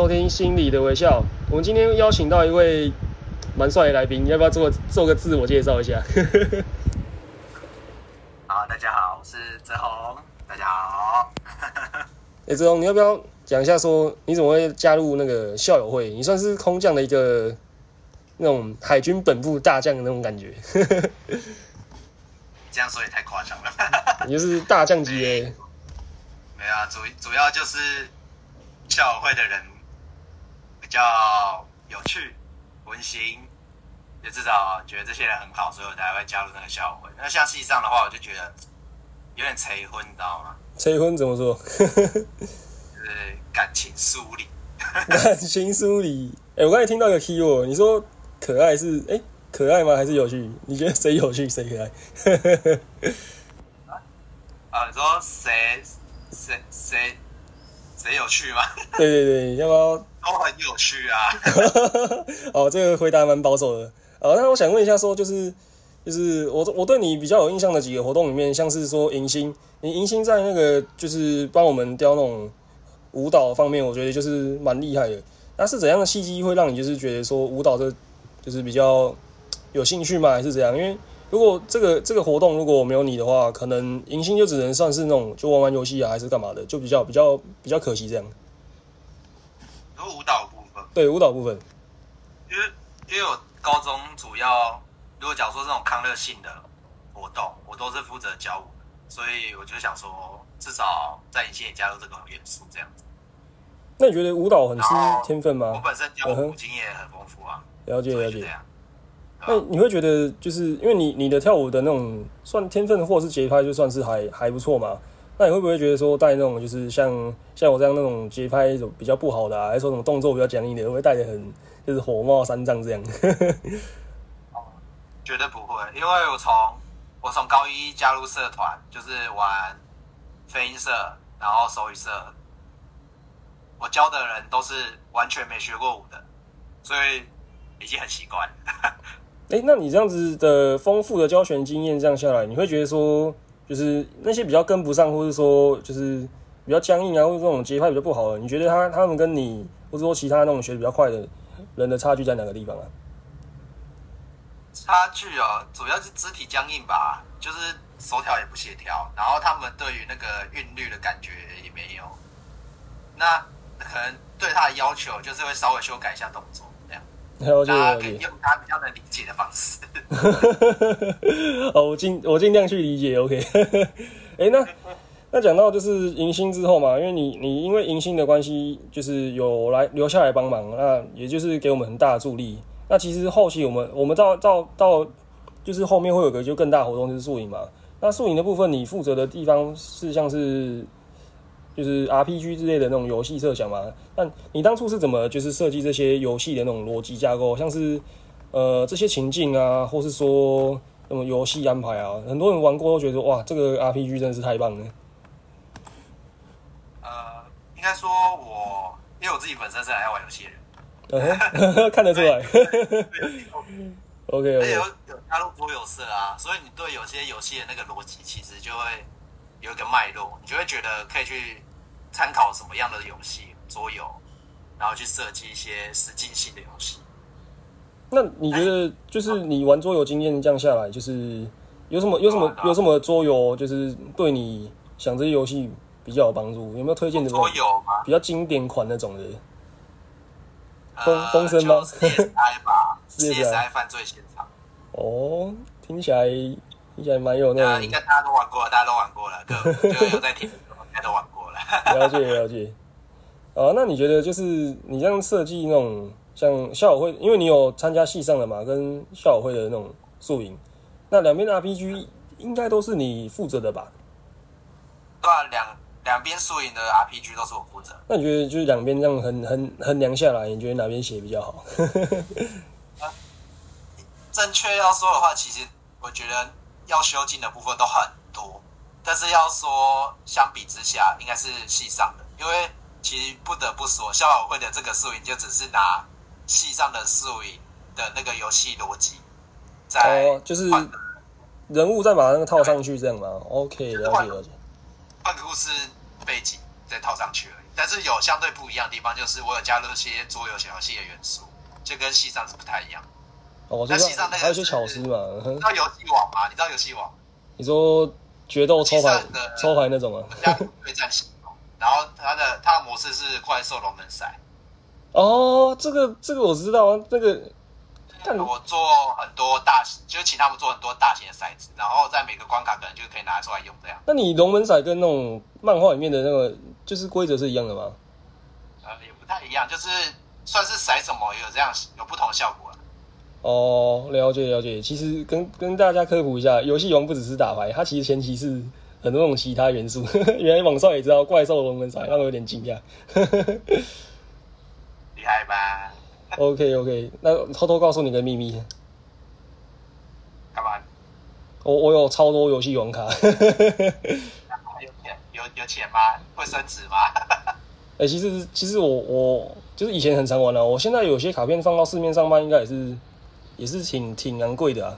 收听《心理的微笑》。我们今天邀请到一位蛮帅的来宾，要不要做做个自我介绍一下？好，大家好，我是泽宏。大家好。哎，泽宏，你要不要讲一下，说你怎么会加入那个校友会？你算是空降的一个那种海军本部大将的那种感觉。这样说也太夸张了。你就是大将级的。没有啊，主主要就是校友会的人比较有趣、温馨，也至少觉得这些人很好，所以我才会加入那个校友会。那像戏上的话，我就觉得 有点催婚，你知道吗？催婚怎么说？就是感情梳理。感情梳理。哎，我刚才听到一个 key word，你说可爱是哎可爱吗？还是有趣？你觉得谁有趣，谁可爱？啊，你说谁？谁谁谁有趣吗？对对对，要不要都很有趣啊？哦，这个回答蛮保守的。呃，那我想问一下，说就是就是我我对你比较有印象的几个活动里面，像是说迎新，你迎新在那个就是帮我们雕那种舞蹈方面，我觉得就是蛮厉害的。那是怎样的契机会让你就是觉得说舞蹈这就是比较有兴趣吗？还是怎样？因为如果这个这个活动如果没有你的话，可能迎新就只能算是那种就玩玩游戏啊，还是干嘛的，就比较比较比较可惜这样。有舞蹈部分，对舞蹈部分，因为因为我高中主要如果假如说这种康乐性的活动，我都是负责教舞，所以我就想说，至少在迎新也加入这个元素这样子。那你觉得舞蹈很吃天分吗？我本身教舞经验很丰富啊，了解了解。那你会觉得，就是因为你你的跳舞的那种算天分或者是节拍，就算是还还不错嘛？那你会不会觉得说带那种就是像像我这样那种节拍比较不好的，还是说什么动作比较僵硬的，会不会带的很就是火冒三丈这样？绝对不会，因为我从我从高一加入社团，就是玩飞音社，然后手语社，我教的人都是完全没学过舞的，所以已经很习惯。哎，那你这样子的丰富的教学经验这样下来，你会觉得说，就是那些比较跟不上，或者说就是比较僵硬啊，或者这种节拍比较不好的，你觉得他他们跟你，或者说其他那种学的比较快的人的差距在哪个地方啊？差距哦，主要是肢体僵硬吧，就是手条也不协调，然后他们对于那个韵律的感觉也没有，那可能对他的要求就是会稍微修改一下动作。了解了解，用他比较能理解的方式。哦，我尽我尽量去理解。OK，哎，那那讲到就是迎新之后嘛，因为你你因为迎新的关系，就是有来留下来帮忙，那也就是给我们很大的助力。那其实后期我们我们到到到就是后面会有个就更大活动就是宿营嘛。那宿营的部分，你负责的地方是像是。就是 RPG 之类的那种游戏设想嘛？那你当初是怎么就是设计这些游戏的那种逻辑架构？像是呃这些情境啊，或是说那种游戏安排啊，很多人玩过都觉得哇，这个 RPG 真的是太棒了。呃，应该说我因为我自己本身是很爱玩游戏的人，看得出来。OK，有有加入桌游社啊，所以你对有些游戏的那个逻辑其实就会。有一个脉络，你就会觉得可以去参考什么样的游戏桌游，然后去设计一些实境性的游戏。那你觉得，就是你玩桌游经验这样下来，就是有什么有什么有什么桌游，就是对你想这些游戏比较有帮助？有没有推荐的桌游吗？比较经典款那种的？风风声吗？CSI 吧，CSI 犯罪现场。哦，听起来。听起来蛮有那个，应该大家都玩过，大家都玩过了，就有在听，应该都玩过了。解了解。啊，那你觉得就是你这样设计那种像校友会，因为你有参加系上的嘛，跟校友会的那种宿营，那两边的 RPG 应该都是你负责的吧？对啊，两两边宿营的 RPG 都是我负责。那你觉得就是两边这样衡衡衡量下来，你觉得哪边写比较好？正确要说的话，其实我觉得。要修进的部分都很多，但是要说相比之下，应该是系上的，因为其实不得不说，校友会的这个素影就只是拿系上的素影的那个游戏逻辑，在就是人物再把那个套上去这样吗？OK，了解了解。换个故事背景再套上去而已，但是有相对不一样的地方，就是我有加入一些桌游小游戏的元素，就跟戏上是不太一样。哦，那就是西上那个还有一些是巧思嘛。你知道游戏网吗？你知道游戏网？你说决斗抽牌抽牌那种啊？对战系统，然后它的它的模式是快速龙门赛。哦，这个这个我知道啊，这个但我做很多大型，就请他们做很多大型的骰子，然后在每个关卡可能就可以拿出来用这样。那你龙门骰跟那种漫画里面的那个就是规则是一样的吗？呃，也不太一样，就是算是骰什么有这样有不同的效果了。哦，了解了解。其实跟跟大家科普一下，游戏王不只是打牌，它其实前期是很多种其他元素。原来网上也知道怪兽龙门骰，让我有点惊讶。厉害吧？OK OK，那偷偷告诉你个秘密，干嘛？我我有超多游戏王卡。有钱有有钱吗？会升值吗？哎、其实其实我我就是以前很常玩啊，我现在有些卡片放到市面上卖，应该也是也是挺挺昂贵的啊。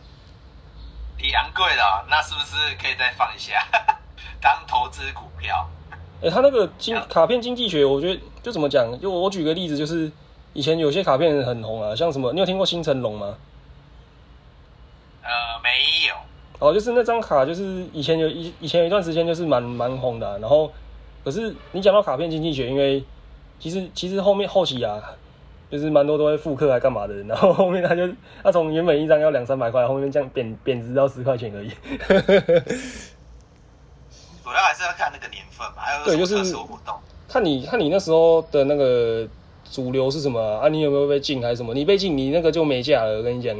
挺昂贵的哦、那是不是可以再放一下，当投资股票？哎、他那个经卡片经济学，我觉得就怎么讲？就我举个例子，就是以前有些卡片很红啊，像什么，你有听过星辰龙吗？呃，没有。哦，就是那张卡，就是以前有以以前有一段时间就是蛮蛮红的啊、然后可是你讲到卡片经济学，因为其实其实后面后期啊，就是蛮多都会复刻还干嘛的，然后后面他就他从原本一张要两三百块，后面这样贬贬值到十块钱而已。主要还是要看那个年份嘛，还有对就是活动。看你看你那时候的那个主流是什么啊？啊你有没有被禁还是什么？你被禁，你那个就没价了。我跟你讲，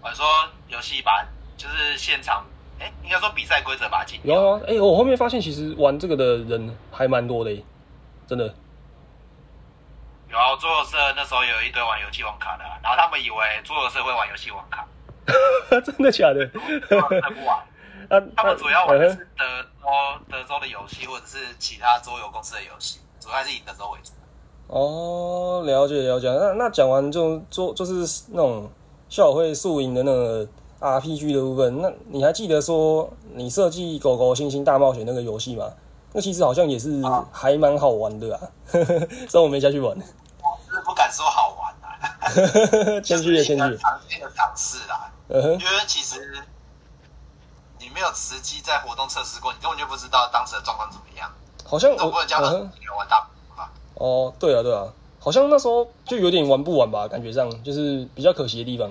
我说游戏版就是现场，哎、应该说比赛规则把它禁掉。有啊，哎、我后面发现其实玩这个的人还蛮多的耶，真的。有啊，桌游社那时候有一堆玩游戏王卡的啊、然后他们以为桌游社会玩游戏王卡，真的假的？桌游社不玩，啊，他们 主要玩的嗯是德州德州的游戏，或者是其他桌游公司的游戏，主要还是以德州为主。哦，了解了解。那那讲完就做就是那种校友会宿营的那个 RPG 的部分，那你还记得说你设计《狗狗星星大冒险》那个游戏吗？那其实好像也是啊还蛮好玩的啊，虽然我没下去玩，是不敢说好玩啊，谦虚了谦虚了就是一个。常见的尝试啦。因为其实你没有实际在活动测试过，你根本就不知道当时的状况怎么样。好像我总不能叫他你玩大吧？哦，对啊对啊，好像那时候就有点玩不完吧，感觉上就是比较可惜的地方。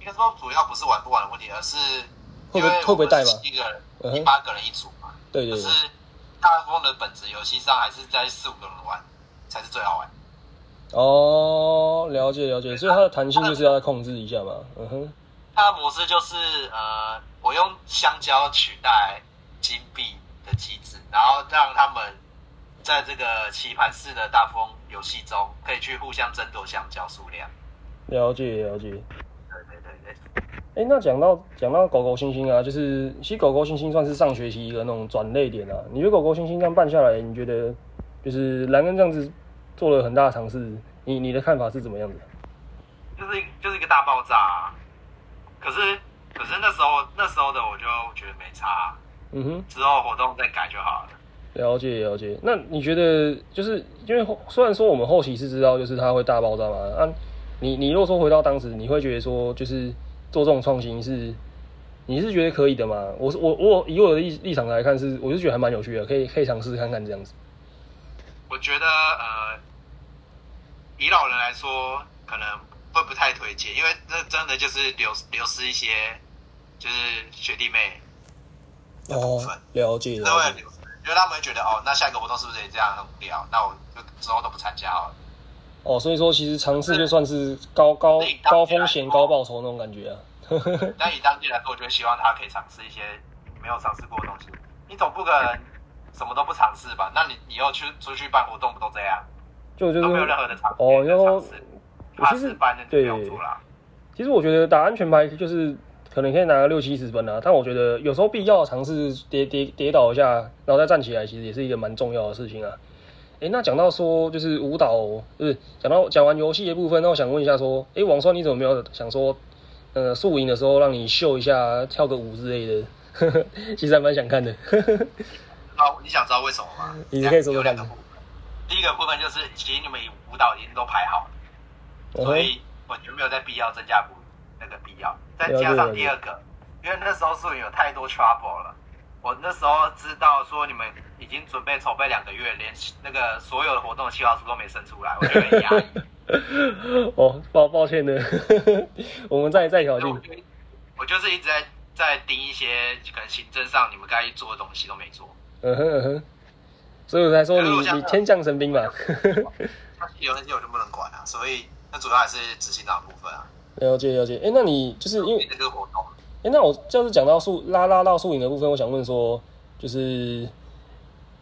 应该说主要不是玩不玩的问题，而是会不会会不会带嘛一个人八个人一组嘛。对对对。可是大部分的本质游戏上还是在四五个人玩才是最好玩。哦，了解了解，所以它的弹性就是要控制一下嘛。嗯哼，它的模式就是呃，我用香蕉取代金币的机制，然后让他们在这个棋盘式的大富翁游戏中，可以去互相争夺香蕉数量。了解了解。对对对对。哎、那讲到讲到狗狗星星啊，就是其实狗狗星星算是上学期一个那种转类点啊。你觉得狗狗星星这样办下来，你觉得就是兰恩这样子做了很大的尝试，你你的看法是怎么样的？就是就是一个大爆炸、啊。可是可是那时候那时候的我就觉得没差啊、嗯哼，之后活动再改就好了。了解了解。那你觉得就是因为后虽然说我们后期是知道就是它会大爆炸嘛，啊，你你如果说回到当时，你会觉得说就是做这种创新是你是觉得可以的吗？我是我我以我的立立场来看是，我是觉得还蛮有趣的，可以可以尝试看看这样子。我觉得呃，以老人来说，可能会不太推荐，因为那真的就是流流失一些就是学弟妹的部哦分，，了解这会了解。流失，因为他们会觉得哦，那下一个活动是不是也这样很无聊？那我就之后都不参加好了。哦，所以说其实尝试就算是高高高风险高报酬那种感觉啊。但以当地来说，我就会希望他可以尝试一些没有尝试过的东西。你总不可能什么都不尝试吧？那你以后去出去办活动不都这样？就就是没有任何的尝试哦，然后尝试，怕其实失败那就不用做了。其实我觉得打安全牌就是可能可以拿个六七十分啊，但我觉得有时候必要尝试跌跌跌倒一下，然后再站起来，其实也是一个蛮重要的事情啊。诶，那讲到说就是舞蹈，就是讲到讲完游戏的部分，那我想问一下说，诶，王双你怎么没有想说，呃，宿营的时候让你秀一下跳个舞之类的？其实还蛮想看的。好你想知道为什么吗？你可以说说看。第一个部分就是，其实你们舞蹈已经都排好了，所以我觉得没有在必要增加补那个必要。再加上第二个，因为那时候素营有太多 trouble 了，我那时候知道说你们已经准备筹备两个月，连那个所有的活动的计划书都没生出来，我觉得很压抑。哦，抱抱歉的，我们再再挑衅。我就是一直在在盯一些可能行政上你们该做的东西都没做。嗯哼嗯哼，所以我才说你你天降神兵嘛。有那些我就不能管啊，所以那主要还是执行长的部分啊。了解了解，哎、那你就是因为这个活动，哎、那我就是讲到宿拉拉到宿营的部分，我想问说，就是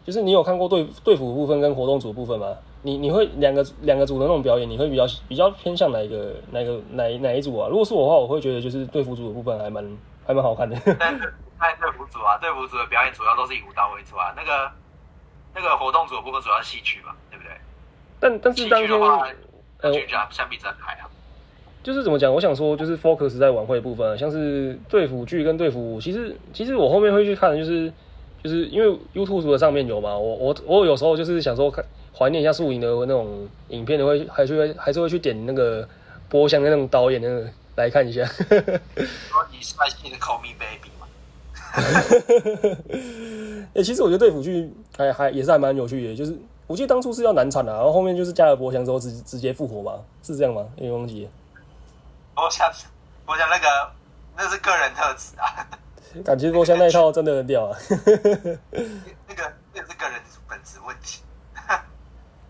就是你有看过队队服部分跟活动组部分吗？你你会两个两个组的那种表演，你会比较比较偏向哪一个哪一个哪一哪一组啊？如果是我的话，我会觉得就是队服组的部分还蛮还蛮好看的。但是在队服组啊，队服组的表演主要都是以舞蹈为主啊。那个那个活动组的部分主要是戏剧嘛，对不对？但但是戏当天剧的话，相相比真还好。就是怎么讲？我想说，就是 focus 在晚会的部分啊，像是队服剧跟队服舞，其实其实我后面会去看，就是就是因为 YouTube 的上面有嘛，我我我有时候就是想说看怀念一下素影的那种影片的，会还是会还是会去点那个波香的那种导演那个来看一下。说你帅气的 Call Me Baby 嘛，哎、其实我觉得队服剧还还也是还蛮有趣的，就是我记得当初是要难产啊，然后后面就是加了波香之后直直接复活嘛，是这样吗？有点忘记了，我想我想那个那是个人特质啊，感觉波香那一套真的很屌啊。那个那个是个人本质问题。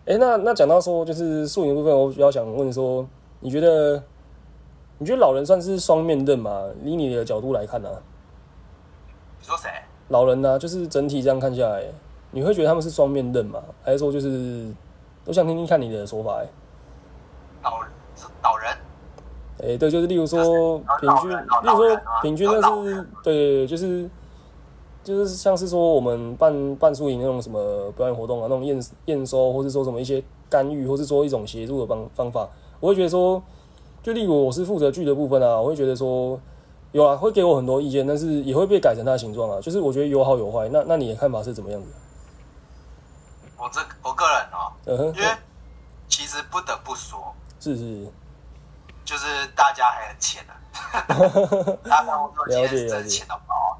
哎、那那讲到说就是素颜部分，我比较想问说，你觉得你觉得老人算是双面刃吗？以你的角度来看呢、说谁？老人呢、就是整体这样看下来，你会觉得他们是双面刃吗？还是说就是我想听听看你的说法、欸？老老人，哎、对，就是例如说平均，例如说平均，但是对，就是就是像是说我们办办宿营那种什么表演活动啊，那种验验收，或是说什么一些干预，或是说一种协助的方方法，我会觉得说，就例如我是负责剧的部分啊，我会觉得说有啊，会给我很多意见，但是也会被改成它的形状啊，就是我觉得有好有坏。那那你的看法是怎么样子？我这我个人哦，嗯哼因，为其实不得不说，是是，就是大家还很浅啊，大家工作经验是真的浅到爆啊，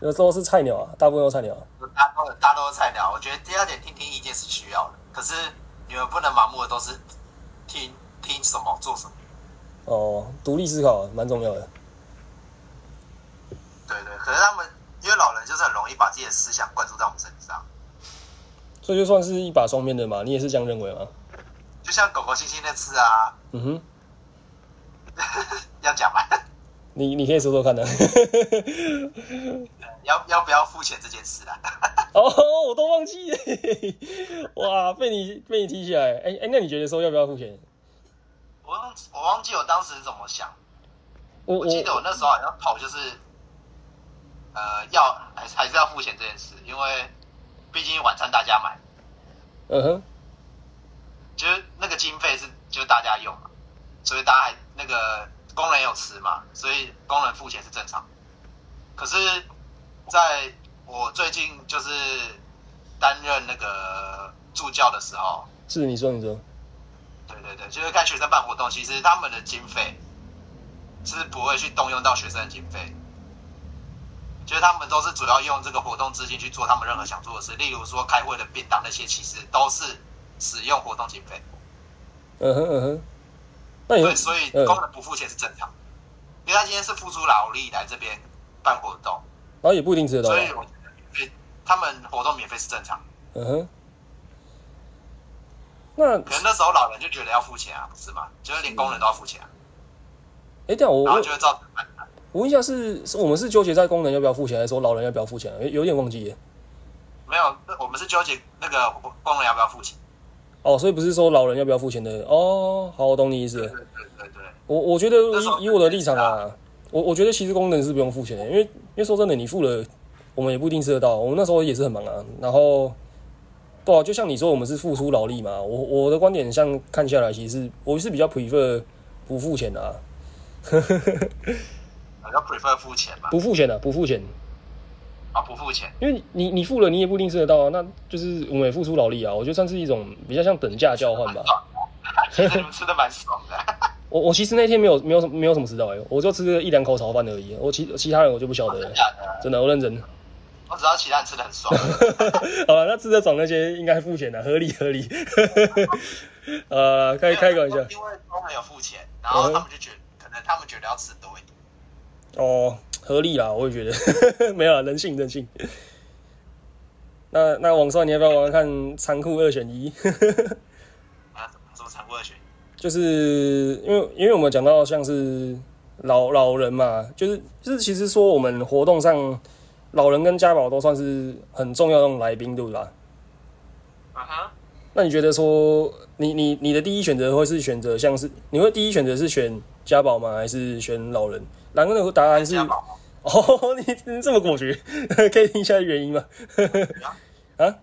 有时候是菜鸟啊，大部分都是菜鸟、啊。大家都大多都是菜鸟。我觉得第二点听听意见是需要的，可是你们不能盲目的都是听听什么做什么。哦，独立思考蛮重要的。可是他们因为老人就是很容易把自己的思想灌注在我们身上，所以就算是一把双面的嘛，你也是这样认为吗？就像狗狗星星那次啊，嗯哼。要讲吗？你你可以说说看的。要要不要付钱这件事啊？哦，我都忘记了。哇，被你被你提起来。哎、哎、那你觉得说要不要付钱？我忘我忘记我当时怎么想，我我记得我那时候好像跑就是，呃，要还是还是要付钱这件事，因为毕竟晚餐大家买，嗯哼，就是那个经费是就是大家用嘛，所以大家还那个工人有吃嘛，所以工人付钱是正常。可是，在我最近就是担任那个助教的时候，是你说你说。对对对，就是看学生办活动，其实他们的经费是不会去动用到学生的经费，就是他们都是主要用这个活动资金去做他们任何想做的事，例如说开会的便当那些，其实都是使用活动经费。嗯哼嗯哼。对，所以嗯，工人不付钱是正常，因为他今天是付出劳力来这边办活动，然后也不一定吃得到啊。所以我觉得免费他们活动免费是正常。嗯哼。那可能那时候老人就觉得要付钱啊，不是吗？就是连工人都要付钱啊，哎、我我然后就会造成。我问一下是，是我们是纠结在工人要不要付钱，还是说老人要不要付钱啊？有有点忘记了。没有，我们是纠结那个工人要不要付钱。哦，所以不是说老人要不要付钱的哦。好，我懂你意思了。对对对对，我我觉得以以我的立场啊，我我觉得其实工人是不用付钱的，因为因为说真的，你付了，我们也不一定吃得到。我们那时候也是很忙啊，然后，对啊，就像你说，我们是付出劳力嘛。我我的观点像看下来，其实我是比较 prefer 不付钱的啊，我要 prefer 付钱嘛。不付钱的、啊，不付钱。啊，不付钱，因为你你你付了，你也不一定吃得到啊。那就是我们也付出劳力啊，我觉得算是一种比较像等价交换吧。其实你们吃的蛮爽的。我我其实那天没有没有什么没有什么吃到哎、我就吃了一两口炒饭而已。我其其他人我就不晓得了真的，我认真。我只知道其他人吃的很爽。好了，那吃的爽那些应该付钱的，合理合理。呃，开开个玩笑因为都没有付钱，然后他们就觉得，可能他们觉得要吃多一点。哦，合理啦，我也觉得 没有啦，人性人性。那那网上你要不要玩玩看残酷二选一？啊，什么残酷二选一？就是因为因为我们讲到像是老老人嘛，就是就是其实说我们活动上老人跟家宝都算是很重要的那种来宾，对吧？嗯哼，那你觉得说你你你的第一选择会是选择像是你会第一选择是选家宝吗？还是选老人？然后那个答案是家宝哦，你你这么果决，可以听一下原因吗？啊，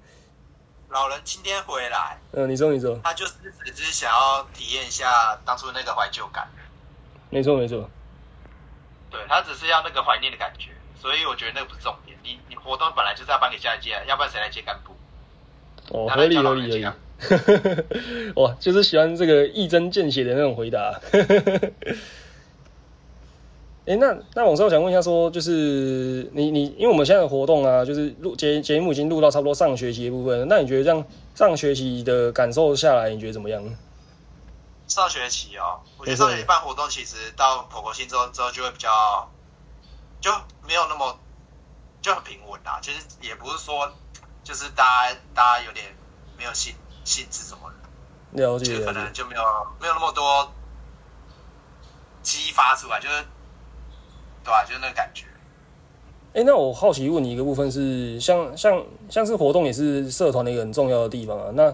老人今天回来，嗯、你说你说，他就是只是想要体验一下当初那个怀旧感，没错没错，对他只是要那个怀念的感觉，所以我觉得那个不是重点。你你活动本来就是要颁给下一届，要不然谁来接干部？哦，合理合理合理。哇，就是喜欢这个一针见血的那种回答。哎、那那网上想问一下说就是你你，因为我们现在的活动啊，就是录节节目已经录到差不多上学期的部分，那你觉得这样上学期的感受下来，你觉得怎么样？上学期哦，我觉得上学期办活动，其实到婆婆新之后之后就会比较，就没有那么就很平稳啦。其实也不是说就是大家大家有点没有兴兴致什么的，了就是可。能就没有没有那么多激发出来，就是对吧、就是那个感觉。哎、那我好奇问你一个部分是，像像像是活动也是社团的一个很重要的地方啊。那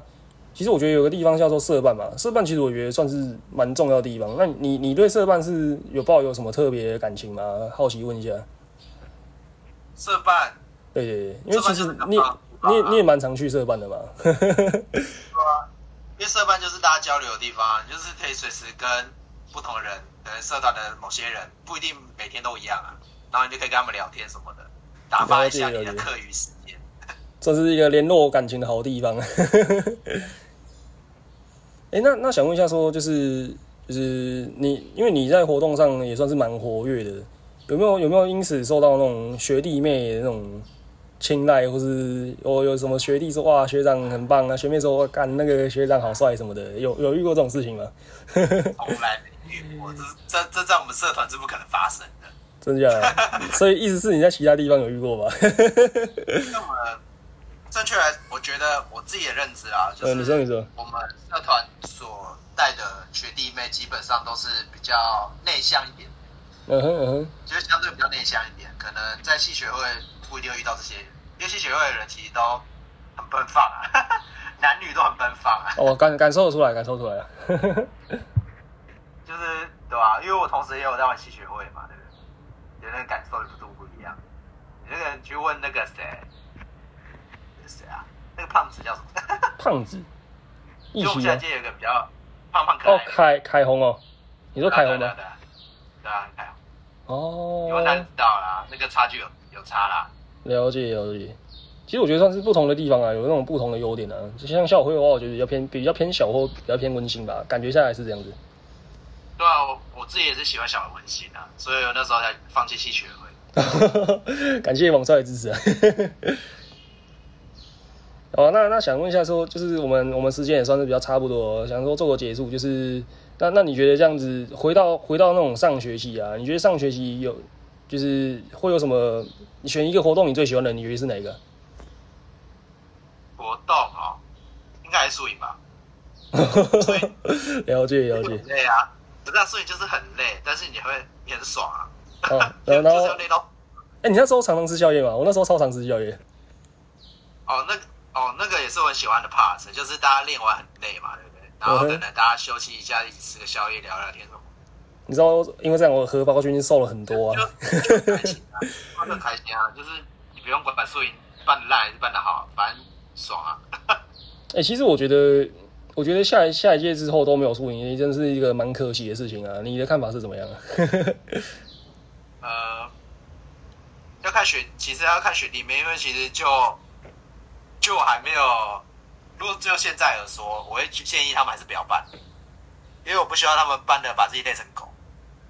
其实我觉得有个地方叫做社办嘛，社办其实我觉得算是蛮重要的地方。那你你对社办是有抱有什么特别的感情吗？好奇问一下。社办对对对，因为其实你你也你也蛮常去社办的嘛。因为社办就是大家交流的地方，你就是可以随时跟不同人，可能社团的某些人不一定每天都一样啊，然后你就可以跟他们聊天什么的，打发一下你的课余时间。这是一个联络感情的好地方。哎、那那想问一下说就是就是你，因为你在活动上也算是蛮活跃的，有没有有没有因此受到那种学弟妹的那种青睐，或是我有什么学弟说哇学长很棒啊，学妹说干那个学长好帅什么的，有有遇过这种事情吗？从来没遇过，这这这在我们社团是不可能发生的。真的假的？所以意思是你在其他地方有遇过吧？那么正确来，我觉得我自己的认知啊，就是，你说你是说，我们社团所带的学弟妹基本上都是比较内向一点，嗯哼嗯哼，就是相对比较内向一点，可能在系学会不一定会遇到这些人，因为系学会的人其实都很奔放啊，男女都很奔放啊，哦，感感受得出来，感受出来了。就是对吧、因为我同时也有在玩吸血会嘛，对不对？有那个感受度不一样。你那个去问那个谁，那个谁啊？那个胖子叫什么？胖子，一就我们？现在街有一个比较胖胖可哦爱，的，凯凯红哦，你说凯红吗？对啊对啊对啊，凯红，哦有男知道啦，那个差距有有差啦。了解了解。其实我觉得算是不同的地方啊，有那种不同的优点啊。就像校友会的话，我觉得比较偏比较偏小或比较偏温馨吧，感觉下来是这样子。对啊，我我自己也是喜欢小的温馨啊，所以我那时候才放弃系学会。感谢网帅的支持啊。哦，那那想问一下说，就是我们我们时间也算是比较差不多，想说做个结束，就是那那你觉得这样子回到回到那种上学期啊，你觉得上学期有就是会有什么？你选一个活动你最喜欢的，你觉得是哪一个？活动哦，应该还是宿营吧？了解了解很。累啊，不是啊，宿营就是很累，但是你会你很爽啊。然后累到哎、你那时候常常吃宵夜吗？我那时候超常吃宵夜。哦，那哦，那个也是我很喜欢的 part，就是大家练完很累嘛，对不对？然后可能大家休息一下，一起吃个宵夜，聊聊天什么，你知道，因为这样我荷包君瘦了很多啊。就开心啊，就很开心啊，就是你不用管输赢办的烂还是办的好，反正爽啊。哎、其实我觉得，我觉得下一下一届之后都没有输赢，真是一个蛮可惜的事情啊。你的看法是怎么样啊？呃，要看雪，其实要看雪弟妹，因为其实就就还没有，如果就现在而说，我会建议他们还是不要办，因为我不希望他们办的把自己累成狗。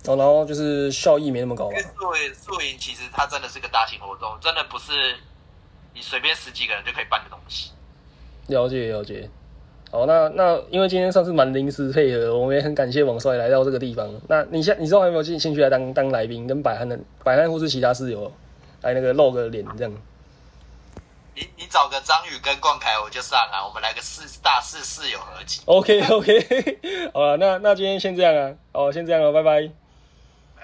哦，然后就是效益没那么高嘛因为。宿营宿营其实它真的是个大型活动，真的不是你随便十几个人就可以办的东西。了解了解。好，那那因为今天算是蛮临时配合，我们也很感谢王帅来到这个地方。那你现你知道还有没有兴兴趣来当当来宾，跟百汉的百汉或是其他室友来那个露个脸这样？你你找个张宇跟冠凯我就上啊，我们来个四大四室友合集。OK OK，好了，那那今天先这样啊，哦，先这样了，拜拜。